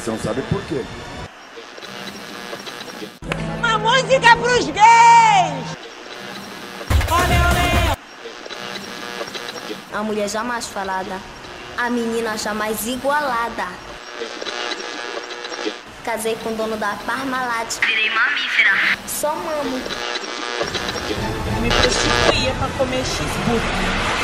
Mas você não sabe por quê. Uma música pros gays! Olé, olé! A mulher jamais falada, a menina jamais igualada. Casei com o dono da Parmalat. Virei mamífera. Só mamo. Me prostituía pra comer cheeseburger.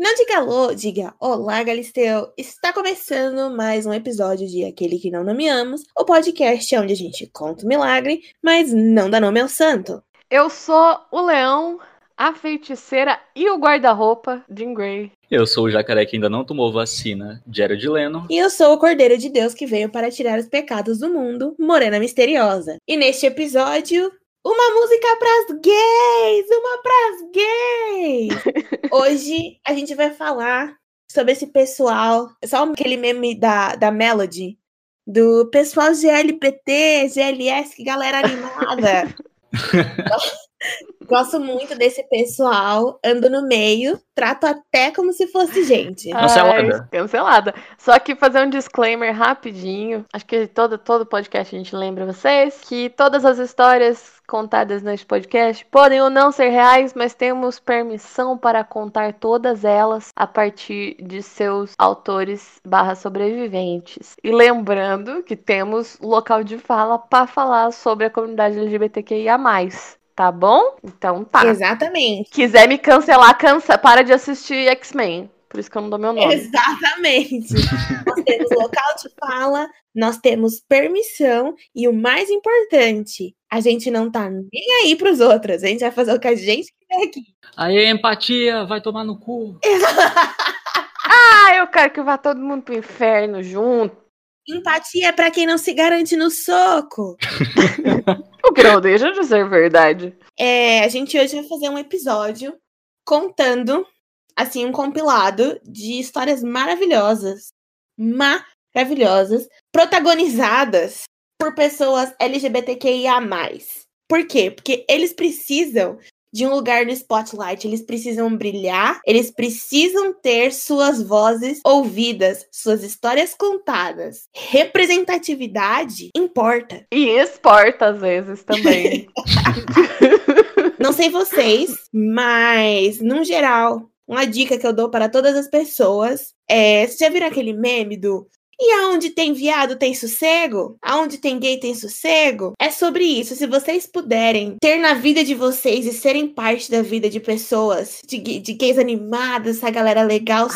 Não diga alô, diga olá, Galisteu. Está começando mais um episódio de Aquele que Não Nomeamos, o podcast onde a gente conta o milagre, mas não dá nome ao santo. Eu sou o leão, a feiticeira e o guarda-roupa, Jean Grey. Eu sou o jacaré que ainda não tomou vacina, Jared Leno. E eu sou o Cordeiro de Deus que veio para tirar os pecados do mundo, Morena Misteriosa. E neste episódio, uma música pras gays! Uma pras gays! Hoje a gente vai falar sobre esse pessoal, só aquele meme da, da Melody, do pessoal GLPT, GLS, que galera animada. Gosto muito desse pessoal, ando no meio, trato até como se fosse gente. Cancelada. Ai, cancelada. Só que fazer um disclaimer rapidinho. Acho que todo, todo podcast a gente lembra vocês que todas as histórias contadas neste podcast podem ou não ser reais, mas temos permissão para contar todas elas a partir de seus autores barra sobreviventes. E lembrando que temos local de fala para falar sobre a comunidade LGBTQIA+. Tá bom? Então tá. Exatamente. Quiser me cancelar, cansa para de assistir X-Men. Por isso que eu não dou meu nome. Exatamente. nós temos local de fala, nós temos permissão e o mais importante, a gente não tá nem aí pros outros. A gente vai fazer o que a gente quiser aqui. Aí, empatia, vai tomar no cu. Ah, eu quero que vá todo mundo pro inferno junto. Empatia é pra quem não se garante no soco. O que não deixa de ser verdade. É, a gente hoje vai fazer um episódio contando, assim, um compilado de histórias maravilhosas, maravilhosas, protagonizadas por pessoas LGBTQIA+. Por quê? Porque eles precisam de um lugar no spotlight, eles precisam brilhar, eles precisam ter suas vozes ouvidas, suas histórias contadas. Representatividade importa. E exporta às vezes também. Não sei vocês, mas, num geral, uma dica que eu dou para todas as pessoas é: vocês já viram aquele meme do e aonde tem viado tem sossego? Aonde tem gay tem sossego? É sobre isso. Se vocês puderem ter na vida de vocês e serem parte da vida de pessoas, de, de gays animadas, essa galera legal, que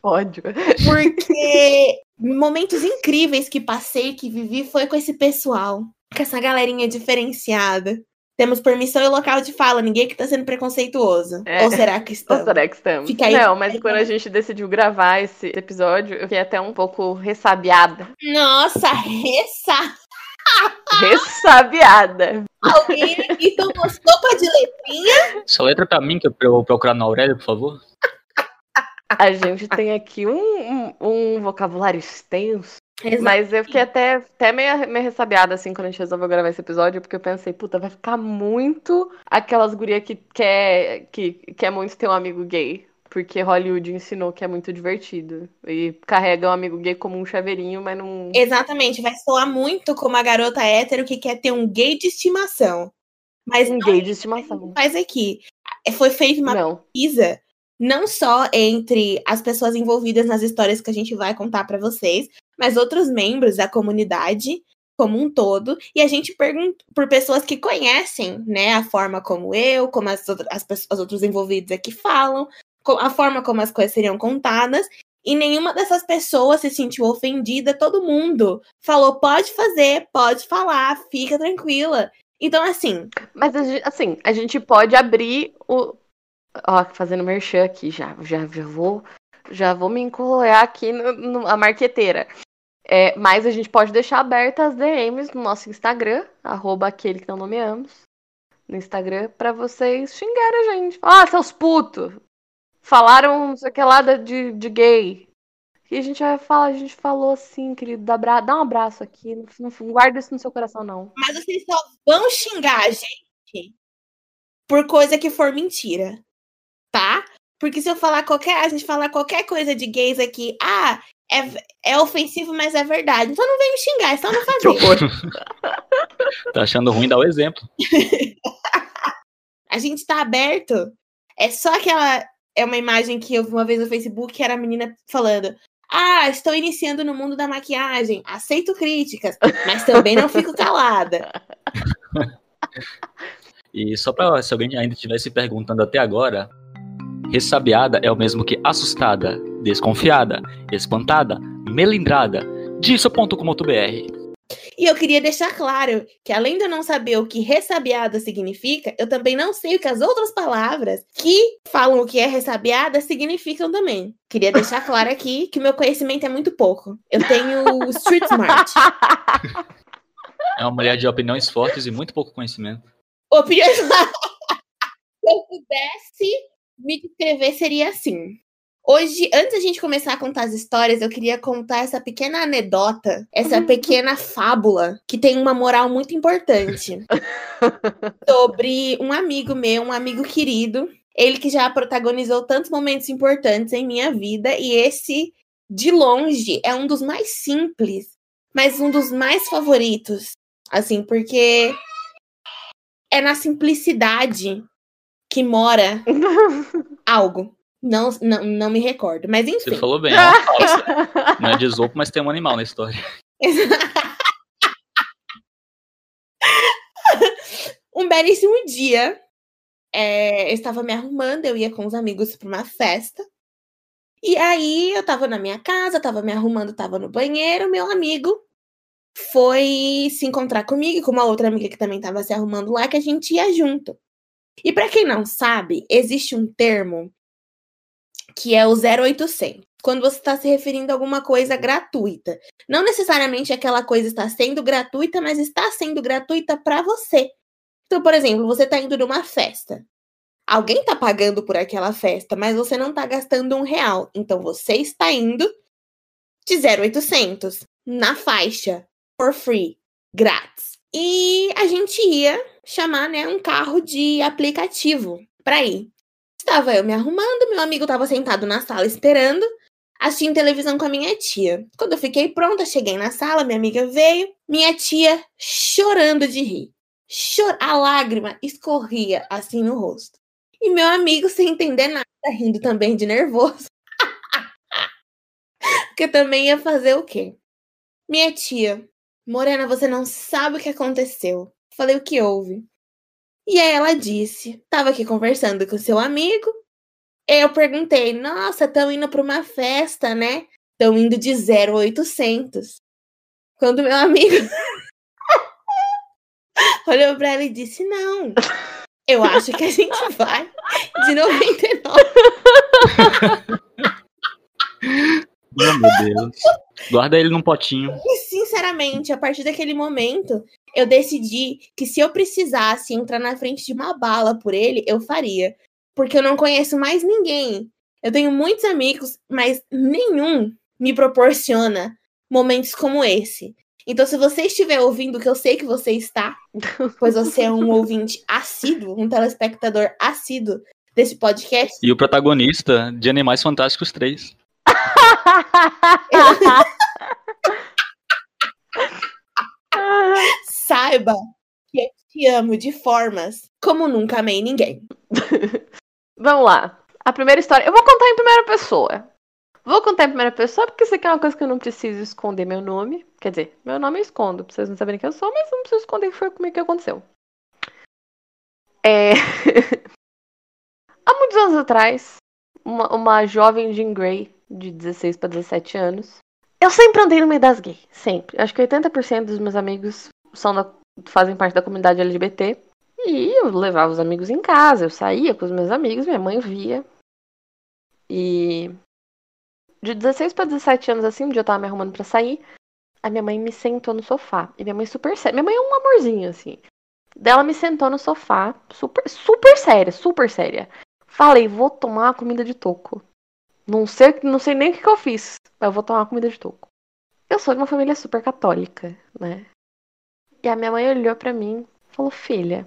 ódio. porque momentos incríveis que passei, que vivi, foi com esse pessoal. Com essa galerinha diferenciada. Temos permissão e local de fala, ninguém que tá sendo preconceituoso. É. Ou será que Ou estamos? será que estamos? Fica aí. Não, mas quando a gente decidiu gravar esse episódio, eu fiquei até um pouco ressabiada. Nossa, ressa! Ressabiada. Alguém aqui tomou sopa de letrinha? Só letra pra mim, que eu eu procurar na Aurélia, por favor. A gente tem aqui um, um, um vocabulário extenso. Mas eu fiquei até, até meio, meio ressabiada, assim, quando a gente resolveu gravar esse episódio, porque eu pensei, puta, vai ficar muito aquelas gurias que quer, que quer muito ter um amigo gay. Porque Hollywood ensinou que é muito divertido. E carrega um amigo gay como um chaveirinho, mas não. Exatamente, vai soar muito como a garota hétero que quer ter um gay de estimação. Mas Um gay de estimação. faz aqui. É, Foi feita uma Não. pesquisa, não só entre as pessoas envolvidas nas histórias que a gente vai contar para vocês, mas outros membros da comunidade como um todo, e a gente pergunta por pessoas que conhecem, né, a forma como eu, como as, as, os outros envolvidos aqui falam, a forma como as coisas seriam contadas, e nenhuma dessas pessoas se sentiu ofendida, todo mundo falou, pode fazer, pode falar, fica tranquila. Então, assim, Mas assim, a gente pode abrir o. Ó, fazendo merchan aqui já. Já, já vou. Já vou me encolar aqui no, no- a marqueteira. É, mas a gente pode deixar abertas as DMs no nosso Instagram, arroba aquele que não nomeamos. No Instagram, pra vocês xingarem a gente. Ah, seus putos! Falaram não sei o que lá de, de gay. E a gente vai falar, a gente falou assim, querido, dá, dá um abraço aqui. Não, não guarda isso no seu coração, não. Mas vocês só vão xingar a gente por coisa que for mentira. Tá? Porque se eu falar qualquer. A gente falar qualquer coisa de gays aqui, ah, é, é ofensivo, mas é verdade. Então não vem me xingar, é só não fazer. tá achando ruim, dá o exemplo. A gente tá aberto. É só aquela. É uma imagem que eu vi uma vez no Facebook que era a menina falando. Ah, estou iniciando no mundo da maquiagem. Aceito críticas, mas também não fico calada. E só pra se alguém ainda estiver se perguntando até agora, ressabiada é o mesmo que assustada, desconfiada, espantada, melindrada. Disso.com.br. E eu queria deixar claro que, além de eu não saber o que ressabiada significa, eu também não sei o que as outras palavras que falam o que é ressabiada significam também. Queria deixar claro aqui que o meu conhecimento é muito pouco. Eu tenho street smart. É uma mulher de opiniões fortes e muito pouco conhecimento. Opiniões. Se eu pudesse me descrever, seria assim. Hoje, antes da gente começar a contar as histórias, eu queria contar essa pequena anedota, essa pequena fábula, que tem uma moral muito importante. sobre um amigo meu, um amigo querido. Ele que já protagonizou tantos momentos importantes em minha vida, e esse, de longe, é um dos mais simples, mas um dos mais favoritos. Assim, porque é na simplicidade que mora algo. Não, não, não me recordo, mas enfim. Você falou bem, é uma falsa. Não é de Esopo, mas tem um animal na história. um belíssimo dia, é, eu estava me arrumando, eu ia com os amigos para uma festa. E aí eu tava na minha casa, tava me arrumando, tava no banheiro, meu amigo foi se encontrar comigo e com uma outra amiga que também tava se arrumando lá, que a gente ia junto. E para quem não sabe, existe um termo que é o 0800. Quando você está se referindo a alguma coisa gratuita. Não necessariamente aquela coisa está sendo gratuita, mas está sendo gratuita para você. Então, por exemplo, você está indo numa festa. Alguém está pagando por aquela festa, mas você não está gastando um real. Então, você está indo de 0800 na faixa, for free, grátis. E a gente ia chamar, né, um carro de aplicativo para ir. Estava eu me arrumando, meu amigo estava sentado na sala esperando, assistindo televisão com a minha tia. Quando eu fiquei pronta, cheguei na sala, minha amiga veio, minha tia chorando de rir. Chor a lágrima escorria assim no rosto. E meu amigo, sem entender nada, rindo também de nervoso. Porque também ia fazer o quê? Minha tia, Morena, você não sabe o que aconteceu. Falei o que houve. E aí ela disse: tava aqui conversando com seu amigo. Eu perguntei: nossa, estão indo para uma festa, né? Estão indo de 0800. Quando meu amigo olhou para ela e disse: não, eu acho que a gente vai de 99. Oh, meu Deus. Guarda ele num potinho. E, sinceramente, a partir daquele momento, eu decidi que se eu precisasse entrar na frente de uma bala por ele, eu faria. Porque eu não conheço mais ninguém. Eu tenho muitos amigos, mas nenhum me proporciona momentos como esse. Então, se você estiver ouvindo, que eu sei que você está, pois você é um ouvinte assíduo, um telespectador assíduo desse podcast, E o protagonista de Animais Fantásticos 3. saiba que eu te amo de formas como nunca amei ninguém. Vamos lá. A primeira história. Eu vou contar em primeira pessoa. Vou contar em primeira pessoa porque isso aqui é uma coisa que eu não preciso esconder meu nome. Quer dizer, meu nome eu escondo, pra vocês não saberem quem eu sou, mas não preciso esconder que foi comigo que aconteceu. É. Há muitos anos atrás, uma, uma jovem Jean Grey, de 16 para 17 anos. Eu sempre andei no meio das gays, sempre. Acho que 80% dos meus amigos são da- fazem parte da comunidade LGBT. E eu levava os amigos em casa, eu saía com os meus amigos, minha mãe via. E de 16 para 17 anos, assim, um dia eu tava me arrumando pra sair, a minha mãe me sentou no sofá. E minha mãe super séria. Minha mãe é um amorzinho, assim. Dela me sentou no sofá, super, super séria, super séria. Falei, vou tomar uma comida de toco. Não sei, não sei nem o que, que eu fiz, mas eu vou tomar uma comida de toco. Eu sou de uma família super católica, né? E a minha mãe olhou pra mim e falou: Filha,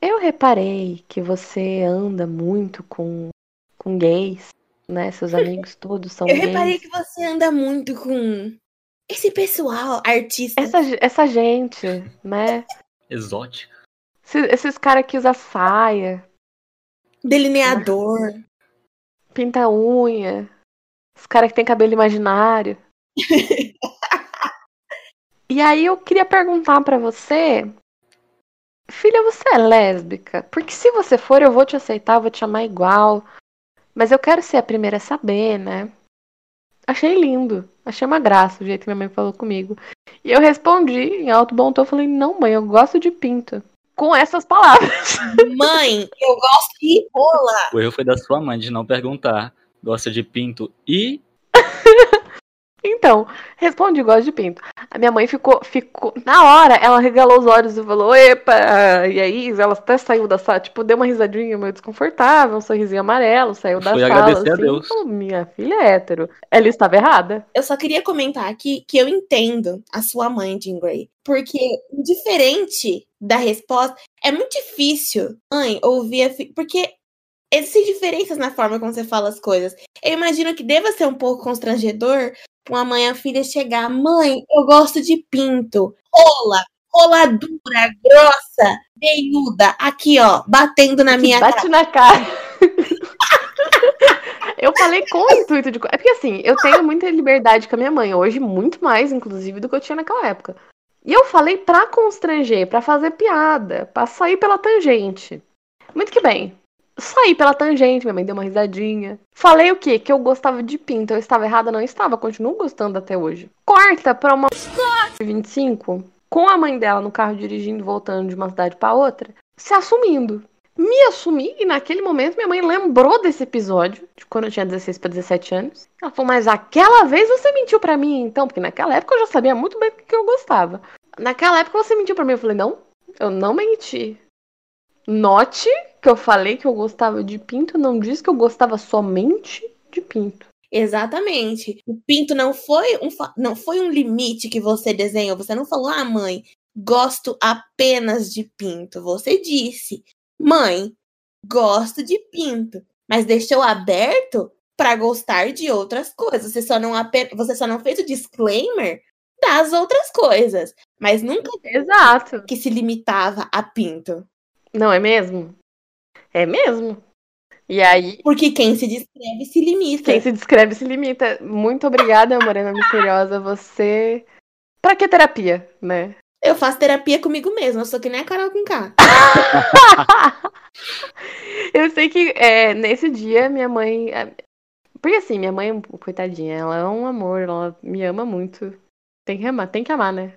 eu reparei que você anda muito com com gays, né? Seus amigos todos são Eu gays. reparei que você anda muito com esse pessoal, artista. Essa, essa gente, né? Exótica. Esses, esses caras que usam saia, Delineador. Pinta unha, os caras que tem cabelo imaginário. e aí eu queria perguntar pra você, filha, você é lésbica? Porque se você for, eu vou te aceitar, vou te chamar igual. Mas eu quero ser a primeira a saber, né? Achei lindo, achei uma graça o jeito que minha mãe falou comigo. E eu respondi em alto bom tom, falei, não mãe, eu gosto de pinto. Com essas palavras. Mãe, eu gosto de rola. O erro foi da sua mãe de não perguntar. Gosta de pinto e. Então, respondi, gosto de pinto. A minha mãe ficou, ficou. Na hora, ela regalou os olhos e falou, epa! E aí, ela até saiu da sala, tipo, deu uma risadinha meio desconfortável, um sorrisinho amarelo, saiu da Foi sala. agradecer a assim, Deus. falou, minha filha é hétero. Ela estava errada. Eu só queria comentar aqui que eu entendo a sua mãe, Jean Grey. Porque, diferente da resposta, é muito difícil, mãe, ouvir a fi... Porque existem diferenças na forma como você fala as coisas. Eu imagino que deva ser um pouco constrangedor uma mãe e a filha chegar, mãe, eu gosto de pinto. Rola, rola dura, grossa, veiuda, aqui, ó, batendo na Que minha cara. bate na cara. eu falei com o intuito de. É porque assim, eu tenho muita liberdade com a minha mãe, hoje muito mais, inclusive, do que eu tinha naquela época. E eu falei pra constranger, pra fazer piada, pra sair pela tangente. Muito que bem. Saí pela tangente, minha mãe deu uma risadinha. Falei o quê? Que eu gostava de pinto. Eu estava errada? Não estava. Continuo gostando até hoje. Corta pra uma 25, com a mãe dela no carro dirigindo, voltando de uma cidade pra outra, se assumindo. Me assumi e naquele momento minha mãe lembrou desse episódio, de quando eu tinha 16 para 17 anos. Ela falou, mas aquela vez você mentiu pra mim então? Porque naquela época eu já sabia muito bem o que eu gostava. Naquela época você mentiu pra mim. Eu falei, não, eu não menti. Note que eu falei que eu gostava de pinto, não disse que eu gostava somente de pinto. Exatamente. O pinto não foi um não foi um limite que você desenhou. Você não falou, ah, mãe, gosto apenas de pinto. Você disse, mãe, gosto de pinto, mas deixou aberto para gostar de outras coisas. Você só não você só não fez o disclaimer das outras coisas, mas nunca Exato. que se limitava a pinto. Não é mesmo? É mesmo. E aí, Porque quem se descreve se limita. quem se descreve se limita. Muito obrigada, Morena Misteriosa. Você. Pra que terapia, né? Eu faço terapia comigo mesma, sou que nem a Carol com K. Eu sei que é, nesse dia minha mãe. é, Porque assim, minha mãe, coitadinha, ela é um amor, ela me ama muito. Tem que amar, tem que amar, né?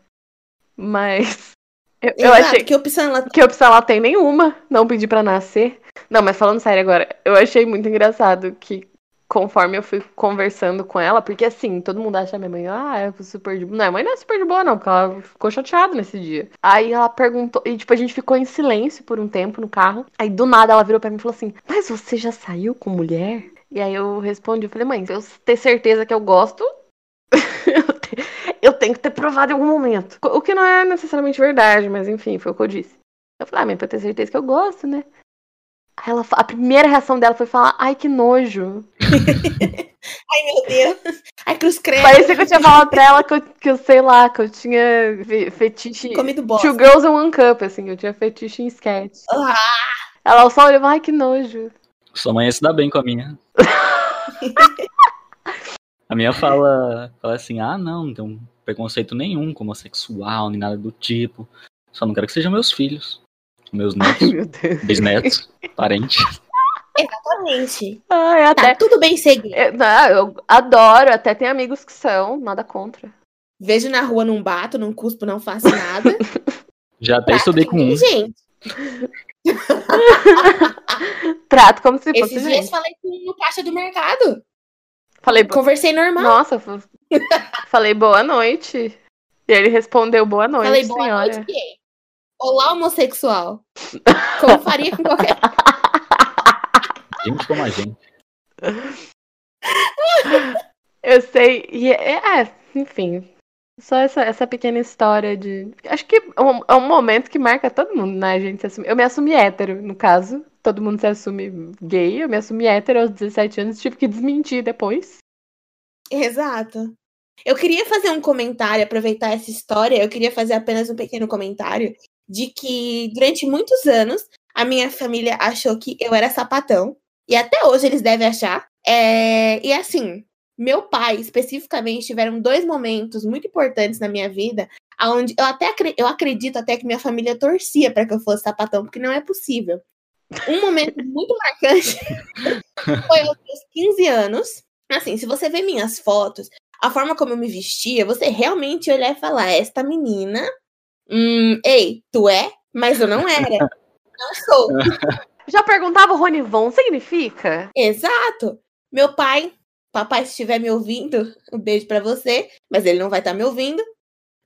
Mas. Eu, eu Exato, achei que opção ela que opção ela tem nenhuma, não pedir pra nascer. Não, mas falando sério agora, eu achei muito engraçado que conforme eu fui conversando com ela, porque assim, todo mundo acha minha mãe, ah, é super de boa. Não, a mãe não é super de boa, não, porque ela ficou chateada nesse dia. Aí ela perguntou, e tipo, a gente ficou em silêncio por um tempo no carro. Aí do nada ela virou pra mim e falou assim: Mas você já saiu com mulher? E aí eu respondi, eu falei, mãe, se eu ter certeza que eu gosto, eu eu tenho que ter provado em algum momento. O que não é necessariamente verdade, mas enfim, foi o que eu disse. Eu falei, ah, mãe, pra ter certeza que eu gosto, né? Aí ela, a primeira reação dela foi falar, ai, que nojo. Ai, meu Deus. Ai, cruz credo. Parecia que eu tinha falado pra ela que eu, que eu sei lá, que eu tinha fe- fetiche. Comido bosta. Two Girls and One Cup, assim, eu tinha fetiche em sketch. Ah, Ela só olhou, ai, que nojo. Sua mãe ia se dar bem com a minha. a minha fala, fala assim: ah, não, não tem um preconceito nenhum com homossexual, nem nada do tipo. Só não quero que sejam meus filhos. Meus netos, Meu Deus. bisnetos, parentes. exatamente. Ai, Tá até. tudo bem seguir. Eu, não, eu adoro, até tem amigos que são, nada contra. Vejo na rua, não bato, não cuspo, não faço nada. Já até Tá estudei com um. Gente, Trato como se fosse esses dias gente. falei com um no caixa do mercado. Falei, Conversei normal. nossa, fa- falei boa noite. E ele respondeu boa noite, falei boa senhora. noite, gay. Olá, homossexual. Como faria com qualquer. Gente como a gente. Eu sei, e é, é, enfim. Só essa, essa pequena história de. Acho que é um, é um momento que marca todo mundo, né, gente? Eu me assumi hétero, no caso. Todo mundo se assume gay, eu me assumi hétero aos 17 anos, tive que desmentir depois. Exato. Eu queria fazer um comentário, aproveitar essa história, eu queria fazer apenas um pequeno comentário de que durante muitos anos a minha família achou que eu era sapatão, e até hoje eles devem achar. É... E assim, meu pai, especificamente, tiveram dois momentos muito importantes na minha vida, onde eu até eu acredito até que minha família torcia para que eu fosse sapatão, porque não é possível. Um momento muito marcante foi aos meus 15 anos. Assim, se você ver minhas fotos, a forma como eu me vestia, você realmente olhar e falar: esta menina, hum, ei, tu é? Mas eu não era. Não sou. Já perguntava o Ronivon, significa? Exato. Meu pai, papai, se estiver me ouvindo, um beijo pra você, mas ele não vai estar me ouvindo.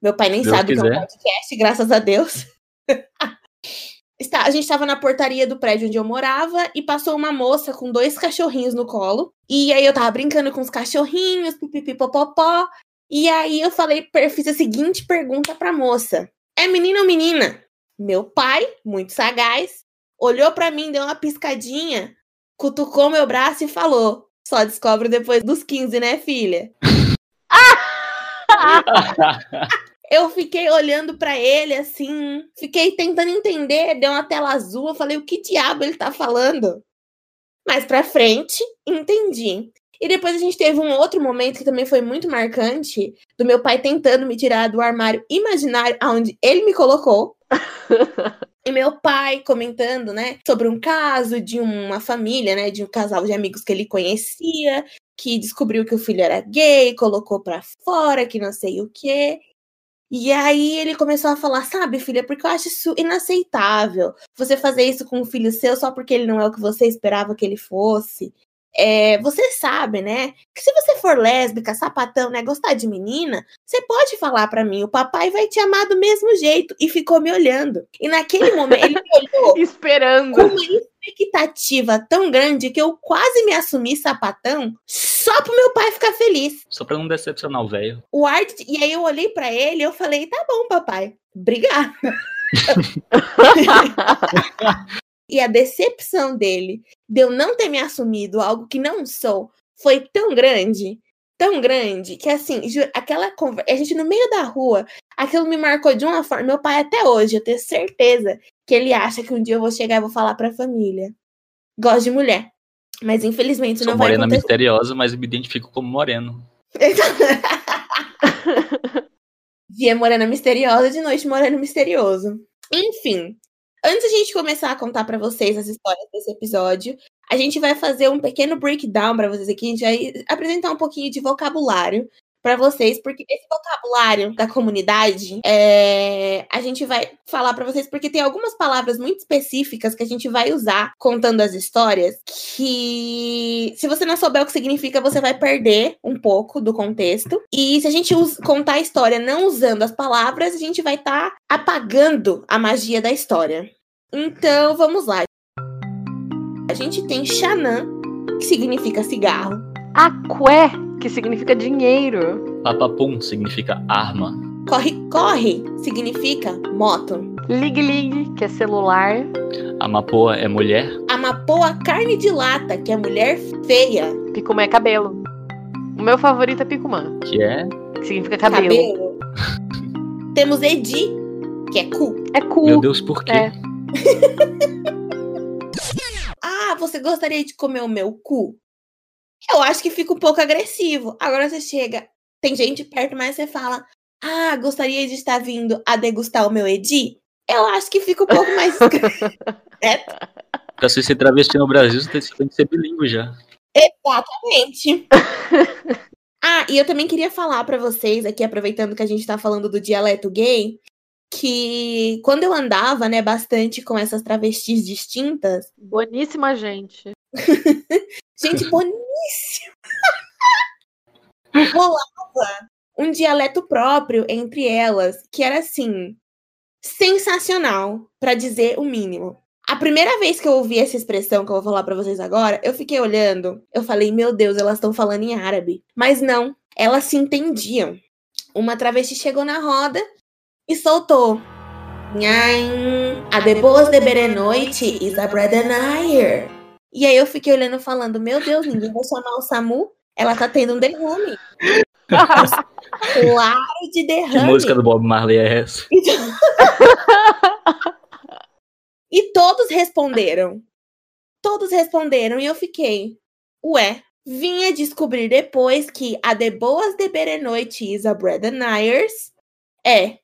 Meu pai nem Deus sabe que é um quiser. podcast, graças a Deus. Está- a gente estava na portaria do prédio onde eu morava e passou uma moça com dois cachorrinhos no colo. E aí eu tava brincando com os cachorrinhos, pipipipopopó. E aí eu falei, fiz a seguinte pergunta pra moça: É menino ou menina? Meu pai, muito sagaz, olhou pra mim, deu uma piscadinha, cutucou meu braço e falou: Só descobre depois dos 15, né, filha? Eu fiquei olhando pra ele assim, fiquei tentando entender, deu uma tela azul, eu falei, o que diabo ele tá falando? Mais pra frente, entendi. E depois a gente teve um outro momento que também foi muito marcante, do meu pai tentando me tirar do armário imaginário aonde ele me colocou. E meu pai comentando, né, sobre um caso de uma família, né, de um casal de amigos que ele conhecia, que descobriu que o filho era gay, colocou pra fora, que não sei o quê. E aí ele começou a falar, sabe, filha, porque eu acho isso inaceitável. Você fazer isso com um filho seu só porque ele não é o que você esperava que ele fosse. É, você sabe, né? Que se você for lésbica, sapatão, né, gostar de menina, você pode falar pra mim, o papai vai te amar do mesmo jeito. E ficou me olhando. E naquele momento ele me olhou com Esperando. uma expectativa tão grande que eu quase me assumi sapatão só pro meu pai ficar feliz. Só pra não decepcionar o velho. O Art, e aí eu olhei pra ele e eu falei: "Tá bom, papai. Obrigada". E a decepção dele de eu não ter me assumido algo que não sou foi tão grande, tão grande, que assim, aquela conversa, a gente no meio da rua, aquilo me marcou de uma forma. Meu pai até hoje, eu tenho certeza que ele acha que um dia eu vou chegar e vou falar pra família. Gosto de mulher. Mas infelizmente Sou não vai morena misteriosa, mas me identifico como moreno. Dia morena misteriosa, de noite moreno misterioso. Enfim, antes a gente começar a contar pra vocês as histórias desse episódio, a gente vai fazer um pequeno breakdown pra vocês aqui, a gente vai apresentar um pouquinho de vocabulário pra vocês, porque esse vocabulário da comunidade, é, a gente vai falar pra vocês porque tem algumas palavras muito específicas que a gente vai usar contando as histórias que se você não souber o que significa, você vai perder um pouco do contexto. E se a gente contar a história não usando as palavras, a gente vai estar apagando a magia da história. Então, vamos lá. A gente tem Xanã, que significa cigarro. Aqué, que significa dinheiro. Papapum significa arma. Corre, corre, significa moto. Lig Lig, que é celular. Amapoa é mulher. Amapoa, carne de lata, que é mulher feia. Picumã é cabelo. O meu favorito é Picumã, Que é. que significa cabelo. Cabelo. Temos Edi, que é cu. É cu. Meu Deus, por quê? É. Ah, você gostaria de comer o meu cu? Eu acho que fica um pouco agressivo. Agora você chega, tem gente perto, mas você fala: Ah, gostaria de estar vindo a degustar o meu Edi? Eu acho que fica um pouco mais. é, Pra você ser travesti no Brasil, você tem que ser bilíngue já. exatamente. ah, e eu também queria falar pra vocês aqui, aproveitando que a gente tá falando do dialeto gay, que quando eu andava, né, bastante com essas travestis distintas, Boníssima gente. Gente boníssima! Rolava um dialeto próprio entre elas, que era assim, sensacional, pra dizer o mínimo. A primeira vez que eu ouvi essa expressão que eu vou falar pra vocês agora, eu fiquei olhando, eu falei, meu Deus, elas estão falando em árabe. Mas não, elas se entendiam. Uma travesti chegou na roda e soltou. Nhaim, a de boas de berenoite is a Bredenayer. E aí eu fiquei olhando falando, meu Deus, ninguém vai chamar o Samu? Ela tá tendo um derrame. claro de Que derrame. música do Bob Marley é essa? E todos responderam. Todos responderam e eu fiquei, ué, vinha descobrir depois que a de boas de berenoite is a Bredenayers é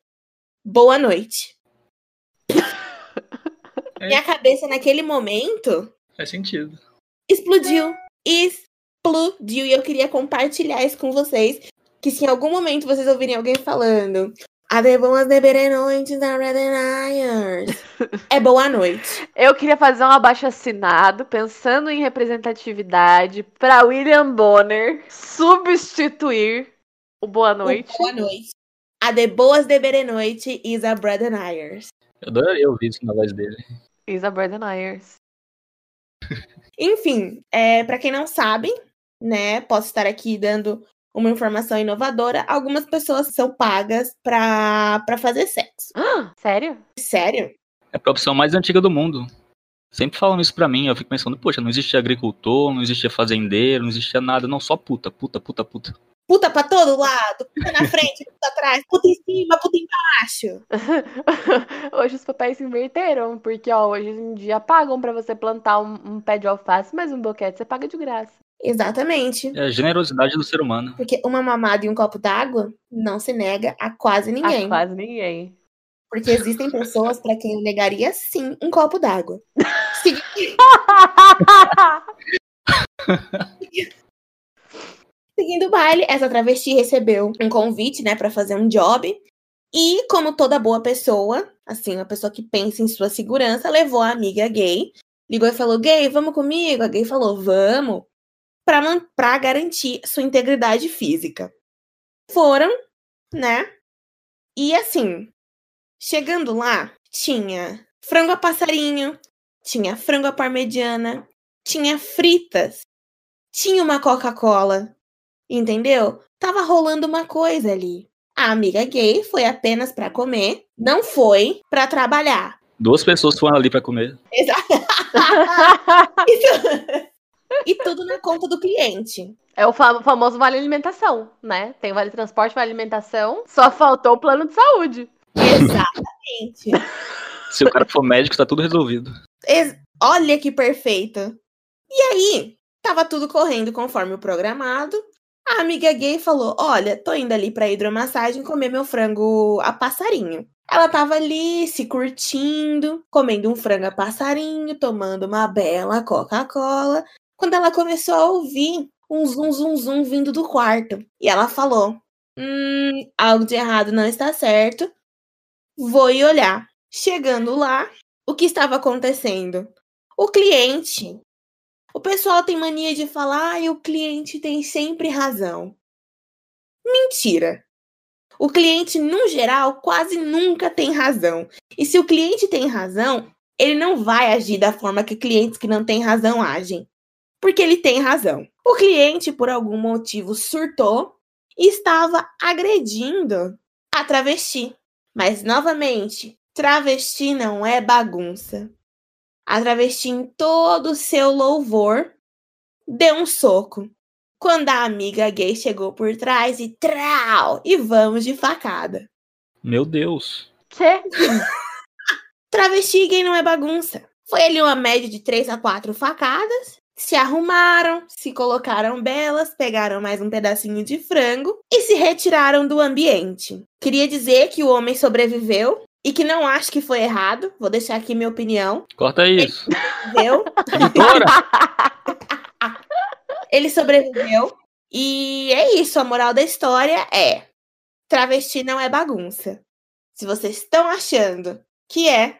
boa noite. É. Minha cabeça naquele momento Faz sentido. explodiu. Explodiu. E eu queria compartilhar isso com vocês. Que se em algum momento vocês ouvirem alguém falando a de boas de berenoite da Bredenayers é boa noite. Eu queria fazer um abaixo assinado, pensando em representatividade, para William Bonner substituir o Boa Noite. Boa noite. A de boas de berenoite is a Bredenayers. Eu adoraria ouvir isso na voz dele. Isa Ayers. Enfim, é, para quem não sabe, né, posso estar aqui dando uma informação inovadora. Algumas pessoas são pagas pra, pra fazer sexo. Sério? Sério? É a profissão mais antiga do mundo. Sempre falam isso pra mim, eu fico pensando, poxa, não existia agricultor, não existia fazendeiro, não existia nada, não, só puta, puta, puta, puta. Puta pra todo lado, puta na frente, puta atrás, puta em cima, puta embaixo. hoje os papéis se inverteram, porque ó, hoje em dia pagam pra você plantar um, um pé de alface, mas um boquete você paga de graça. Exatamente. É a generosidade do ser humano. Porque uma mamada e um copo d'água não se nega a quase ninguém. A quase ninguém. Porque existem pessoas pra quem eu negaria sim um copo d'água. Sim. Seguindo o baile, essa travesti recebeu um convite, né, para fazer um job. E, como toda boa pessoa, assim, uma pessoa que pensa em sua segurança, levou a amiga gay, ligou e falou: Gay, vamos comigo? A gay falou: Vamos, pra garantir sua integridade física. Foram, né? E assim, chegando lá, tinha frango a passarinho, tinha frango à parmegiana, tinha fritas, tinha uma Coca-Cola, entendeu? Tava rolando uma coisa ali. A amiga gay foi apenas pra comer, não foi pra trabalhar. Duas pessoas foram ali pra comer. Exato. Isso- e tudo na conta do cliente. É o fam- famoso vale alimentação, né? Tem vale transporte, vale alimentação. Só faltou o plano de saúde. Exatamente. Se o cara for médico, tá tudo resolvido. Ex- Olha que perfeito. E aí, tava tudo correndo conforme o programado. A amiga gay falou: Olha, tô indo ali pra hidromassagem comer meu frango a passarinho. Ela tava ali se curtindo, comendo um frango a passarinho, tomando uma bela Coca-Cola, quando ela começou a ouvir um zum zum zum vindo do quarto. E ela falou: Hum, algo de errado não está certo. Vou ir olhar. Chegando lá, o que estava acontecendo? O cliente. O pessoal tem mania de falar, e o cliente tem sempre razão. Mentira. O cliente, no geral, quase nunca tem razão. E se o cliente tem razão, ele não vai agir da forma que clientes que não têm razão agem. Porque ele tem razão. O cliente, por algum motivo, surtou e estava agredindo a travesti. Mas, novamente, travesti não é bagunça. A travesti, em todo o seu louvor, deu um soco. Quando a amiga gay chegou por trás e trau! E vamos de facada. Meu Deus. Que? Travesti gay não é bagunça. Foi ali uma média de três a quatro facadas. Se arrumaram, se colocaram belas, pegaram mais um pedacinho de frango e se retiraram do ambiente. Queria dizer que o homem sobreviveu e que não acho que foi errado. Vou deixar aqui minha opinião. Corta isso. Viu? Editora! Ele sobreviveu. E é isso. A moral da história é: travesti não é bagunça. Se vocês estão achando que é,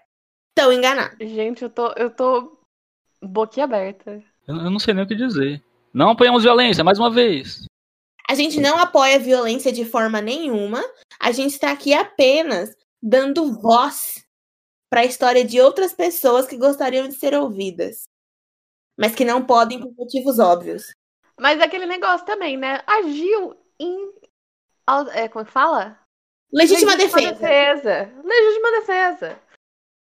estão enganados. Gente, eu tô, eu tô boquiaberta. Eu eu não sei nem o que dizer. Não apoiamos violência, mais uma vez. A gente não apoia a violência de forma nenhuma. A gente está aqui apenas dando voz para a história de outras pessoas que gostariam de ser ouvidas, mas que não podem por motivos óbvios. Mas é aquele negócio também, né? Agiu em. É, como é que fala? Legítima, defesa. defesa. Legítima defesa.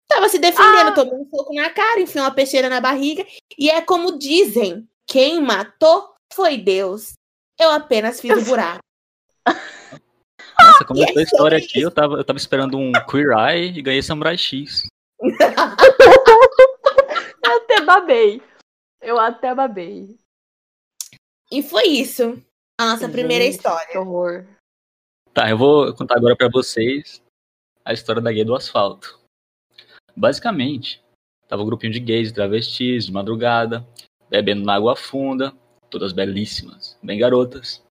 Tava se defendendo, Ah. tomou um soco na cara, enfiou uma peixeira na barriga. E é como dizem: quem matou foi Deus. Eu apenas fiz o buraco. Nossa, começou é a história aqui, eu tava, eu tava esperando um Queer Eye e ganhei Samurai X. Eu até babei. Eu até babei. E foi isso. A nossa primeira Gente, história. Que horror. Tá, eu vou contar agora pra vocês a história da gay do asfalto. Basicamente, tava um grupinho de gays e travestis de madrugada, bebendo na água funda, todas belíssimas, bem garotas.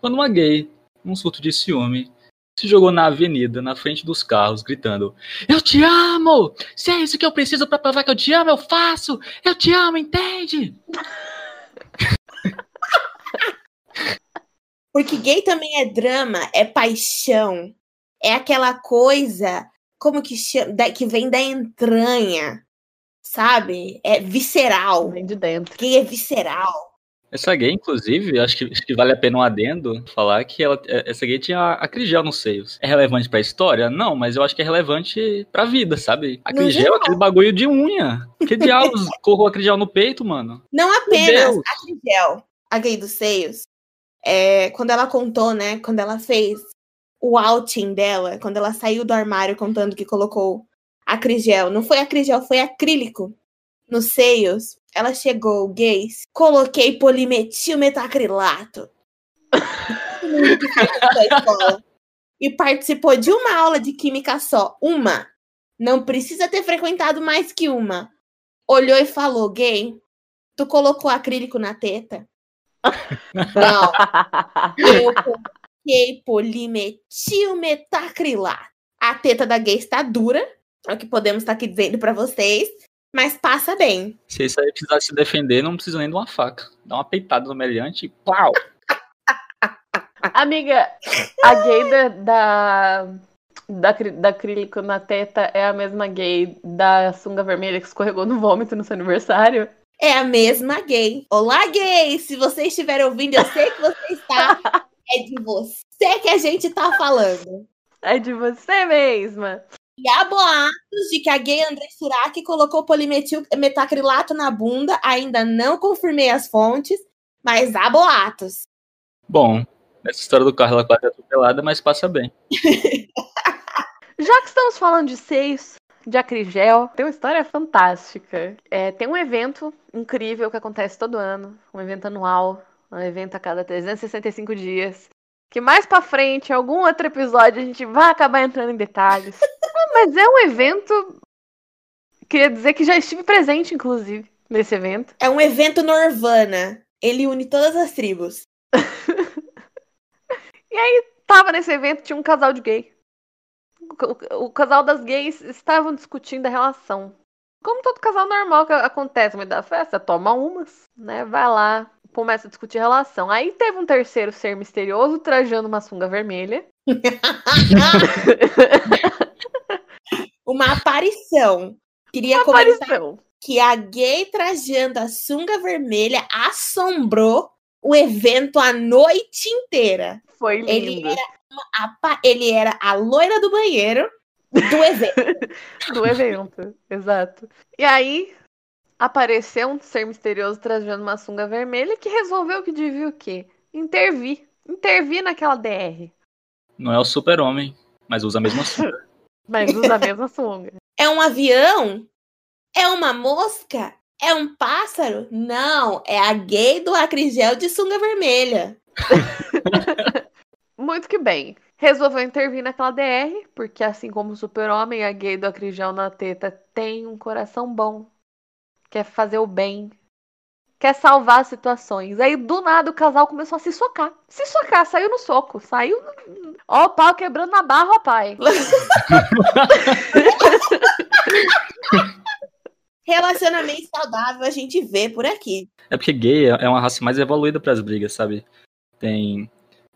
Quando uma gay, num surto de ciúme, se jogou na avenida, na frente dos carros, gritando: Eu te amo! Se é isso que eu preciso pra provar que eu te amo, eu faço! Eu te amo, entende? Porque gay também é drama, é paixão. É aquela coisa, como que chama, da- que vem da entranha, sabe? É visceral. Vem de dentro. Gay é visceral. Essa gay, inclusive, acho que, acho que vale a pena um adendo falar que ela, é, essa gay tinha acrigel nos seios. É relevante pra história? Não, mas eu acho que é relevante pra vida, sabe? Acrigel é aquele bagulho de unha. Que diabos corrou acrigel no peito, mano? Não apenas Deus. a Crigel, a gay dos seios, é, quando ela contou, né? Quando ela fez o outing dela, quando ela saiu do armário contando que colocou acrigel, não foi acrigel, foi acrílico nos seios. Ela chegou, gays, coloquei polimetil metacrilato. Todo mundo que frequentou a escola e participou de uma aula de química só, uma. Não precisa ter frequentado mais que uma. Olhou e falou, gay, tu colocou acrílico na teta? Não, eu coloquei polimetil metacrilato. A teta da gay está dura, é o que podemos estar aqui dizendo pra vocês, mas passa bem. Se isso aí precisar se defender, não precisa nem de uma faca. Dá uma peitada no meliante e pau! Amiga, a gay da, da, da, da acrílico na teta é a mesma gay da sunga vermelha que escorregou no vômito no seu aniversário? É a mesma gay. Olá, gay! Se você estiver ouvindo, eu sei que você está. É de você que a gente tá falando. É de você mesma. E há boatos de que a gay André Surak colocou polimetil metacrilato na bunda. Ainda não confirmei as fontes, mas há boatos. Bom, essa história do carro ela quase é atropelada, mas passa bem. Já que estamos falando de seios, de acrigel, tem uma história fantástica. É, tem um evento incrível que acontece todo ano, um evento anual, um evento a cada 365 dias. Que mais pra frente, em algum outro episódio, a gente vai acabar entrando em detalhes. Ah, Mas é um evento. Queria dizer que já estive presente, inclusive, nesse evento. É um evento Norvana. Ele une todas as tribos. Tava nesse evento, tinha um casal de gay. O, o- o casal das gays estavam discutindo a relação. Como todo casal normal que acontece no meio da festa, toma umas, né? Vai lá, começa a discutir relação. Aí teve um terceiro ser misterioso trajando uma sunga vermelha. Uma aparição. Queria comentar Apareceu. que a gay trajando a sunga vermelha assombrou o evento a noite inteira. Foi Ele lindo. era, uma ele era a loira do banheiro do evento. Do evento, exato. E aí apareceu um ser misterioso trajando uma sunga vermelha que resolveu que devia o quê? Intervir. Intervir naquela DR. Não é o super-homem, mas usa a mesma sunga. Mas usa a mesma sunga. É um avião? É uma mosca? É um pássaro? Não, é a gay do acrigel de sunga vermelha. Muito que bem. Resolveu intervir naquela DR, porque assim como o super-homem, a gay do acrigel na teta tem um coração bom. Quer fazer o bem. Quer salvar situações. Aí, do nada, o casal começou a se socar. Se socar, saiu no soco. Saiu. Ó, o pau quebrando na barra, ó, pai. Relacionamento saudável a gente vê por aqui. É porque gay é uma raça mais evoluída pras brigas, sabe? Tem,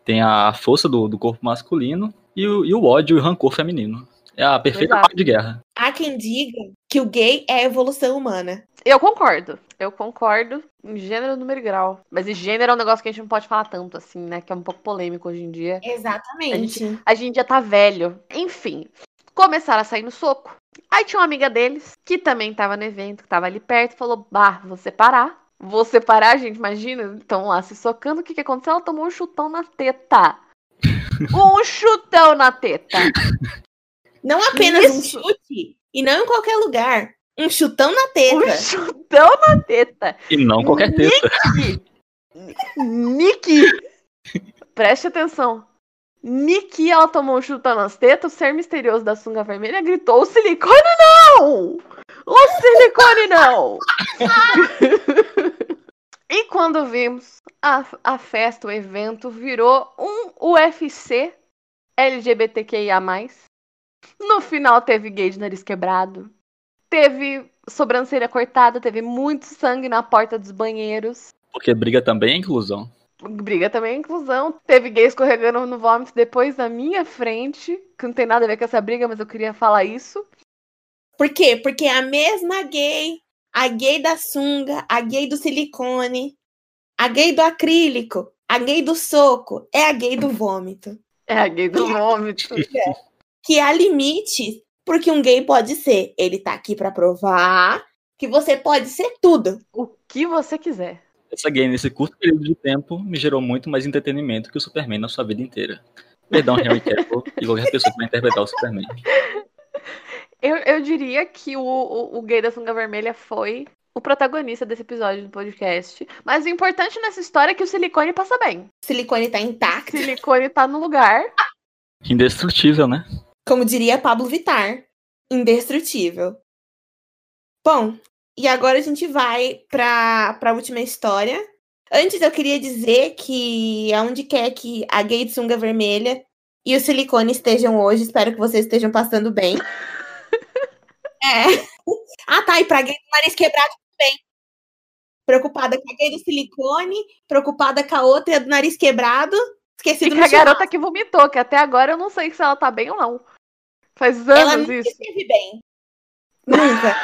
tem a força do, do corpo masculino e o, e o ódio e o rancor feminino. É a perfeita Exato. parte de guerra. A quem diga que o gay é a evolução humana. Eu concordo. Eu concordo em gênero, número e grau. Mas em gênero é um negócio que a gente não pode falar tanto, assim, né? Que é um pouco polêmico hoje em dia. Exatamente. A gente já tá velho. Enfim, começaram a sair no soco. Aí tinha uma amiga deles, que também tava no evento, que tava ali perto, falou: Bah, vou separar. Vou separar, gente, imagina. Estão lá se socando. O que, que aconteceu? Ela tomou um chutão na teta. um chutão na teta. Não apenas um Isso. chute, e não em qualquer lugar. Um chutão na teta. Um chutão na teta. E não qualquer teta. Nick! Preste atenção. Nick, ela tomou um chutão nas tetas, o ser misterioso da sunga vermelha gritou: O silicone não! O silicone não! e quando vimos, a, a festa, o evento, virou um UFC LGBTQIA. No final teve gay de nariz quebrado. Teve sobrancelha cortada, teve muito sangue na porta dos banheiros. Porque briga também é inclusão. Briga também é inclusão. Teve gay escorregando no vômito depois na minha frente. Que não tem nada a ver com essa briga, mas eu queria falar isso. Por quê? Porque a mesma gay, a gay da sunga, a gay do silicone, a gay do acrílico, a gay do soco, é a gay do vômito. É a gay do vômito. Que há limites porque um gay pode ser. Ele tá aqui pra provar que você pode ser tudo. o que você quiser. Essa game, nesse curto período de tempo, me gerou muito mais entretenimento que o Superman na sua vida inteira. Perdão, Henry Cavill e qualquer pessoa que vai interpretar o Superman. Eu, eu diria que o, o, o gay da sunga vermelha foi o protagonista desse episódio do podcast. Mas o importante nessa história é que o silicone passa bem. O silicone tá O intacto, silicone tá no lugar. Indestrutível, né? Como diria Pablo Vittar. Indestrutível. Bom, e agora a gente vai pra, pra última história. Antes eu queria dizer que aonde quer que a gay de sunga vermelha e o silicone estejam hoje, espero que vocês estejam passando bem. É. Ah, tá. E pra gay do nariz quebrado também. Preocupada com a gay do silicone, preocupada com a outra do nariz quebrado. E Esquecido com a garota que vomitou, que até agora eu não sei se ela tá bem ou não. Faz anos Ela nunca isso. esteve bem. Nunca.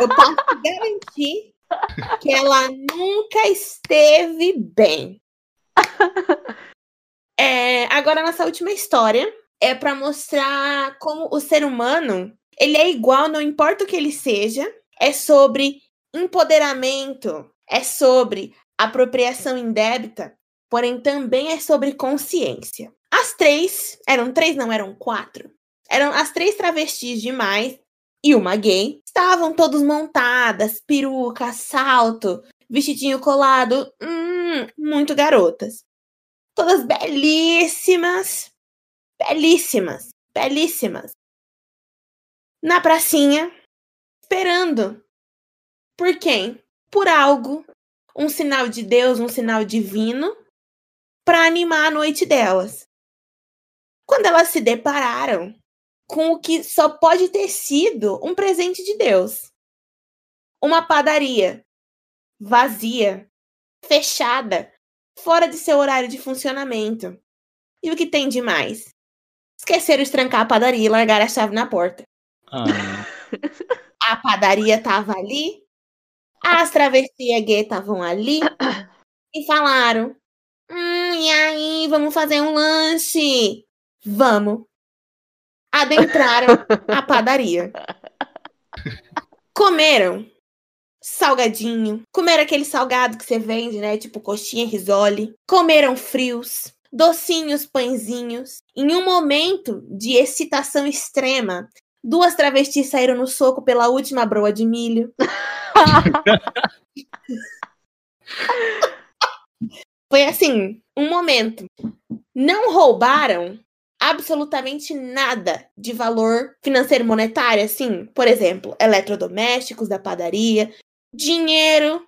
Eu posso garantir que ela nunca esteve bem. É, agora, nossa última história é para mostrar como o ser humano ele é igual, não importa o que ele seja. É sobre empoderamento, é sobre apropriação indébita, porém também é sobre consciência. As três, eram três, não, eram quatro. Eram as três travestis demais e uma gay. Estavam todos montadas, peruca, salto, vestidinho colado, hum, muito garotas. Todas belíssimas, belíssimas, belíssimas. Na pracinha, esperando. Por quem? Por algo, um sinal de Deus, um sinal divino, para animar a noite delas. Quando elas se depararam com o que só pode ter sido um presente de Deus. Uma padaria vazia, fechada, fora de seu horário de funcionamento. E o que tem de mais? Esqueceram de trancar a padaria e largar a chave na porta. Ah, A padaria tava ali, as travestias gay estavam ali e falaram: Hum, e aí, vamos fazer um lanche? Vamos. Adentraram a padaria. Comeram salgadinho, comeram aquele salgado que você vende, né? Tipo coxinha risole. Comeram frios, docinhos, pãezinhos. Em um momento de excitação extrema, duas travestis saíram no soco pela última broa de milho. Foi assim, um momento. Não roubaram absolutamente nada de valor financeiro monetário, assim, por exemplo, eletrodomésticos da padaria, dinheiro.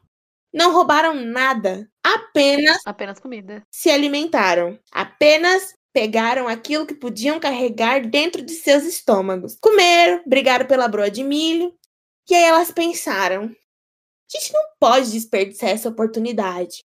Não roubaram nada. Apenas Apenas comida. se alimentaram. Apenas pegaram aquilo que podiam carregar dentro de seus estômagos. Comeram, brigaram pela broa de milho. E aí elas pensaram: a gente não pode desperdiçar essa oportunidade.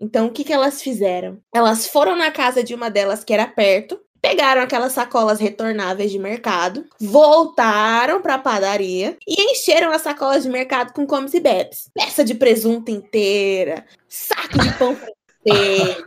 Então o que, que elas fizeram? Elas foram na casa de uma delas que era perto, pegaram aquelas sacolas retornáveis de mercado, voltaram para a padaria e encheram as sacolas de mercado com comes e bebes. Peça de presunto inteira, saco de pão francês,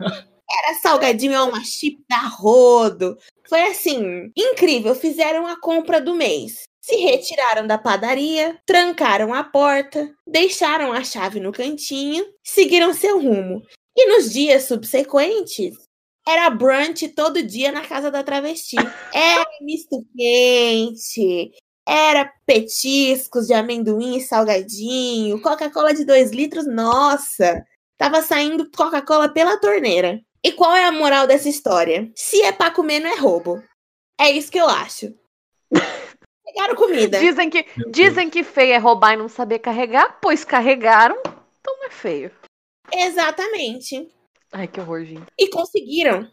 era salgadinho ao chip da rodo. Foi assim, incrível. Fizeram a compra do mês. Se retiraram da padaria, trancaram a porta, deixaram a chave no cantinho, seguiram seu rumo. E nos dias subsequentes, era brunch todo dia na casa da travesti. Era misto quente, era petiscos de amendoim salgadinho, Coca-Cola de 2 litros, nossa! Tava saindo Coca-Cola pela torneira. E qual é a moral dessa história? Se é pra comer, não é roubo. É isso que eu acho. Pegaram comida. Dizem que, dizem que feio é roubar e não saber carregar, pois carregaram, então não é feio. Exatamente. Ai, que horror, gente. E conseguiram.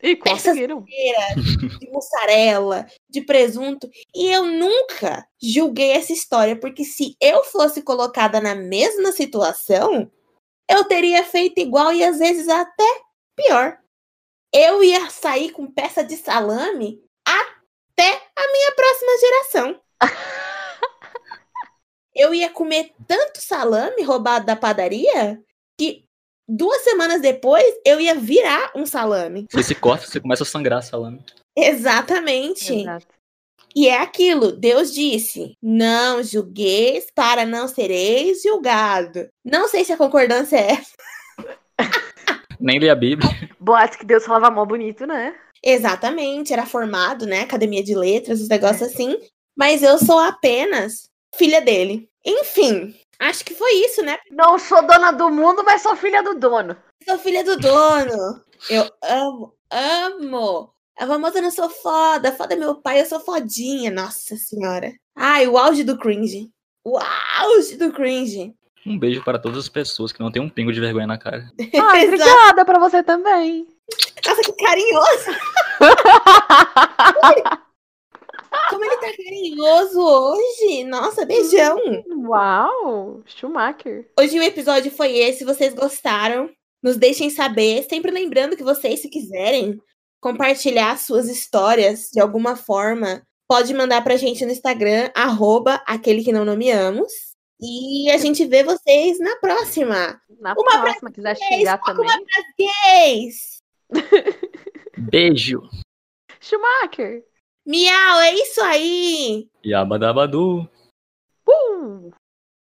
E conseguiram. De mussarela, de presunto. E eu nunca julguei essa história, porque se eu fosse colocada na mesma situação, eu teria feito igual e às vezes até pior. Eu ia sair com peça de salame até a minha próxima geração. eu ia comer tanto salame roubado da padaria que duas semanas depois eu ia virar um salame. Você se corta, você começa a sangrar salame. Exatamente. Exato. E é aquilo, Deus disse: não julgueis para não sereis julgado. Não sei se a concordância é essa. Nem lê a Bíblia. Boato que Deus falava mó bonito, né? Exatamente, era formado, né? Academia de Letras, os negócios assim. Mas eu sou apenas filha dele. Enfim, acho que foi isso, né? Não sou dona do mundo, mas sou filha do dono. Sou filha do dono. Eu amo, amo. A famosa não sou foda, foda é meu pai, eu sou fodinha. Nossa senhora. Ai, o auge do cringe. O auge do cringe. Um beijo para todas as pessoas que não têm um pingo de vergonha na cara. Ai, obrigada pra você também. Nossa, que carinhoso. Como ele tá carinhoso hoje. Nossa, beijão. Uau! Schumacher. Hoje o episódio foi esse. Vocês gostaram? Nos deixem saber. Sempre lembrando que vocês, se quiserem compartilhar suas histórias de alguma forma, pode mandar pra gente no Instagram, arroba aquele que não nomeamos. E a gente vê vocês na próxima. Na Uma próxima, quiser foca também. uma gays. Beijo. Schumacher. Miau, é isso aí! Yabadabadu! Uh!